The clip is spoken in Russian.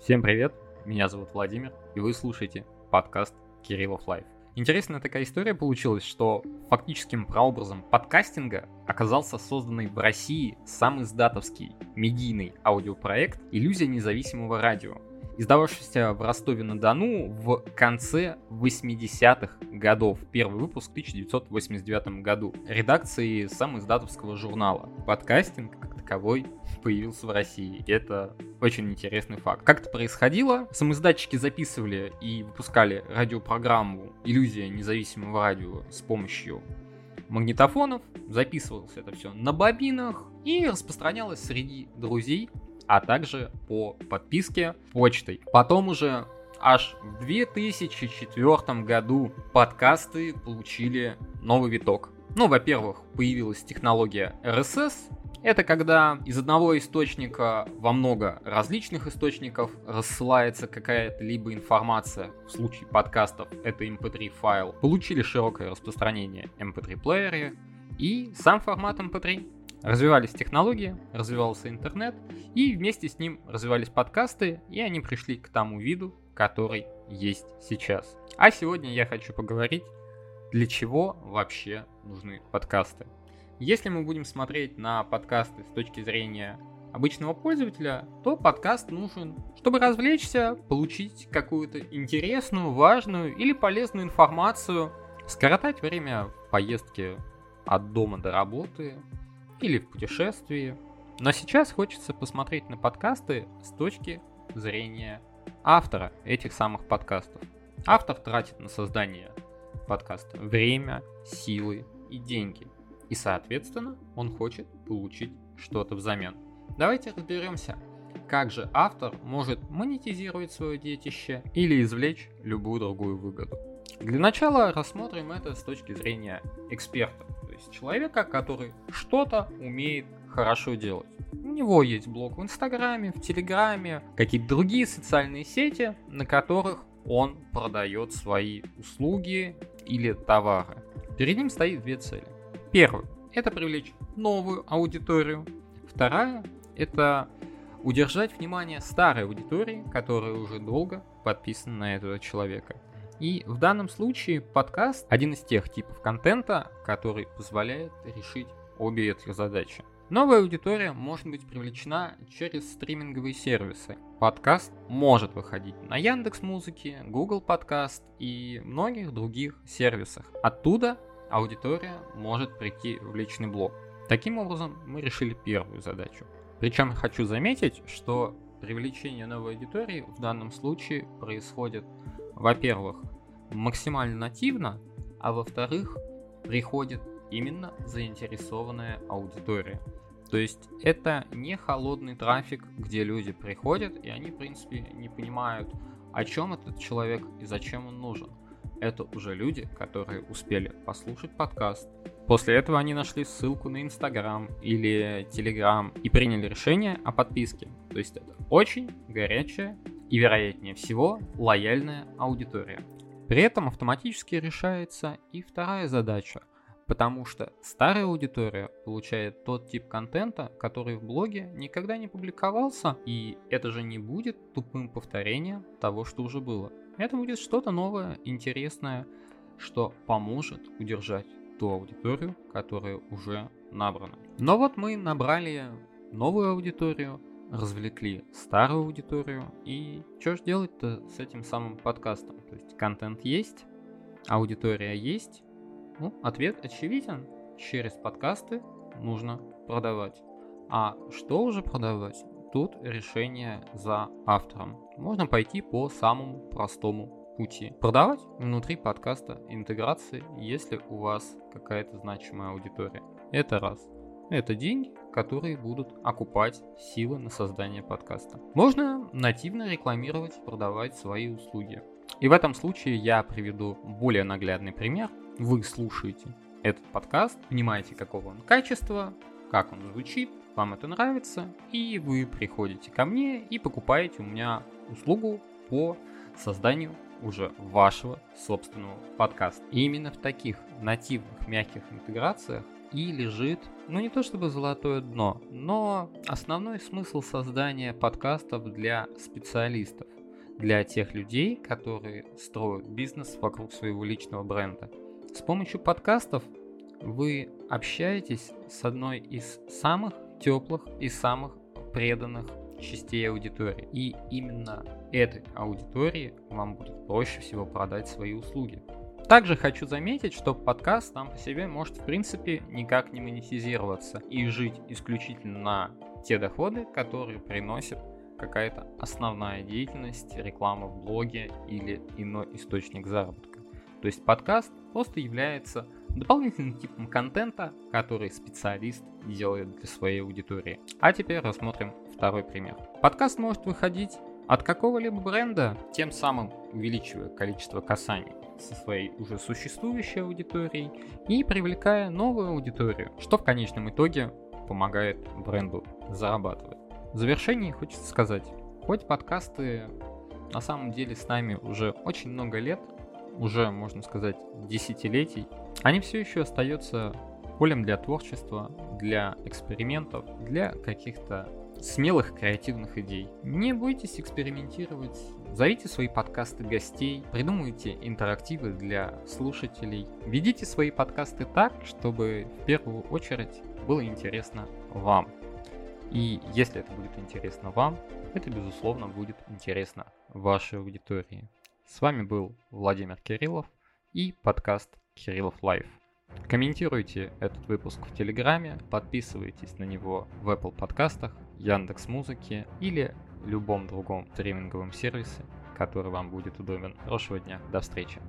Всем привет, меня зовут Владимир, и вы слушаете подкаст Кириллов Live. Интересная такая история получилась, что фактическим прообразом подкастинга оказался созданный в России самиздатовский медийный аудиопроект «Иллюзия независимого радио», издававшийся в Ростове-на-Дону в конце 80-х годов. Первый выпуск в 1989 году. Редакции самиздатовского журнала. Подкастинг как таковой появился в России. Это очень интересный факт. Как это происходило? Самиздатчики записывали и выпускали радиопрограмму «Иллюзия независимого радио» с помощью магнитофонов, записывалось это все на бобинах и распространялось среди друзей, а также по подписке почтой. Потом уже аж в 2004 году подкасты получили новый виток. Ну, во-первых, появилась технология RSS, это когда из одного источника во много различных источников рассылается какая-то либо информация, в случае подкастов это mp3 эм файл, получили широкое распространение mp3 эм плееры и сам формат mp3. Эм развивались технологии, развивался интернет, и вместе с ним развивались подкасты, и они пришли к тому виду, который есть сейчас. А сегодня я хочу поговорить, для чего вообще нужны подкасты. Если мы будем смотреть на подкасты с точки зрения обычного пользователя, то подкаст нужен, чтобы развлечься, получить какую-то интересную, важную или полезную информацию, скоротать время в поездке от дома до работы или в путешествии. Но сейчас хочется посмотреть на подкасты с точки зрения автора этих самых подкастов. Автор тратит на создание подкаста время, силы и деньги – и, соответственно, он хочет получить что-то взамен. Давайте разберемся, как же автор может монетизировать свое детище или извлечь любую другую выгоду. Для начала рассмотрим это с точки зрения эксперта, то есть человека, который что-то умеет хорошо делать. У него есть блог в Инстаграме, в Телеграме, какие-то другие социальные сети, на которых он продает свои услуги или товары. Перед ним стоит две цели. Первую – это привлечь новую аудиторию. Вторая – это удержать внимание старой аудитории, которая уже долго подписана на этого человека. И в данном случае подкаст один из тех типов контента, который позволяет решить обе эти задачи. Новая аудитория может быть привлечена через стриминговые сервисы. Подкаст может выходить на Яндекс Музыке, Google Подкаст и многих других сервисах. Оттуда аудитория может прийти в личный блог. Таким образом, мы решили первую задачу. Причем хочу заметить, что привлечение новой аудитории в данном случае происходит, во-первых, максимально нативно, а во-вторых, приходит именно заинтересованная аудитория. То есть это не холодный трафик, где люди приходят и они, в принципе, не понимают, о чем этот человек и зачем он нужен это уже люди, которые успели послушать подкаст. После этого они нашли ссылку на Инстаграм или Телеграм и приняли решение о подписке. То есть это очень горячая и, вероятнее всего, лояльная аудитория. При этом автоматически решается и вторая задача, потому что старая аудитория получает тот тип контента, который в блоге никогда не публиковался, и это же не будет тупым повторением того, что уже было. Это будет что-то новое, интересное, что поможет удержать ту аудиторию, которая уже набрана. Но вот мы набрали новую аудиторию, развлекли старую аудиторию, и что же делать-то с этим самым подкастом? То есть контент есть, аудитория есть, ну, ответ очевиден. Через подкасты нужно продавать. А что уже продавать? Тут решение за автором. Можно пойти по самому простому пути. Продавать внутри подкаста интеграции, если у вас какая-то значимая аудитория. Это раз. Это деньги, которые будут окупать силы на создание подкаста. Можно нативно рекламировать, продавать свои услуги. И в этом случае я приведу более наглядный пример. Вы слушаете этот подкаст, понимаете, какого он качества, как он звучит, вам это нравится, и вы приходите ко мне и покупаете у меня услугу по созданию уже вашего собственного подкаста. И именно в таких нативных мягких интеграциях и лежит, ну не то чтобы золотое дно, но основной смысл создания подкастов для специалистов, для тех людей, которые строят бизнес вокруг своего личного бренда. С помощью подкастов вы общаетесь с одной из самых теплых и самых преданных частей аудитории. И именно этой аудитории вам будет проще всего продать свои услуги. Также хочу заметить, что подкаст сам по себе может в принципе никак не монетизироваться и жить исключительно на те доходы, которые приносит какая-то основная деятельность, реклама в блоге или иной источник заработка. То есть подкаст просто является дополнительным типом контента, который специалист делает для своей аудитории. А теперь рассмотрим второй пример. Подкаст может выходить от какого-либо бренда, тем самым увеличивая количество касаний со своей уже существующей аудиторией и привлекая новую аудиторию, что в конечном итоге помогает бренду зарабатывать. В завершении хочется сказать, хоть подкасты на самом деле с нами уже очень много лет, уже, можно сказать, десятилетий, они все еще остаются полем для творчества, для экспериментов, для каких-то смелых креативных идей. Не бойтесь экспериментировать, зовите свои подкасты гостей, придумывайте интерактивы для слушателей. Ведите свои подкасты так, чтобы в первую очередь было интересно вам. И если это будет интересно вам, это безусловно будет интересно вашей аудитории. С вами был Владимир Кириллов и подкаст Кириллов Live. Комментируйте этот выпуск в Телеграме, подписывайтесь на него в Apple подкастах, Яндекс Музыке или любом другом стриминговом сервисе, который вам будет удобен. Хорошего дня, до встречи.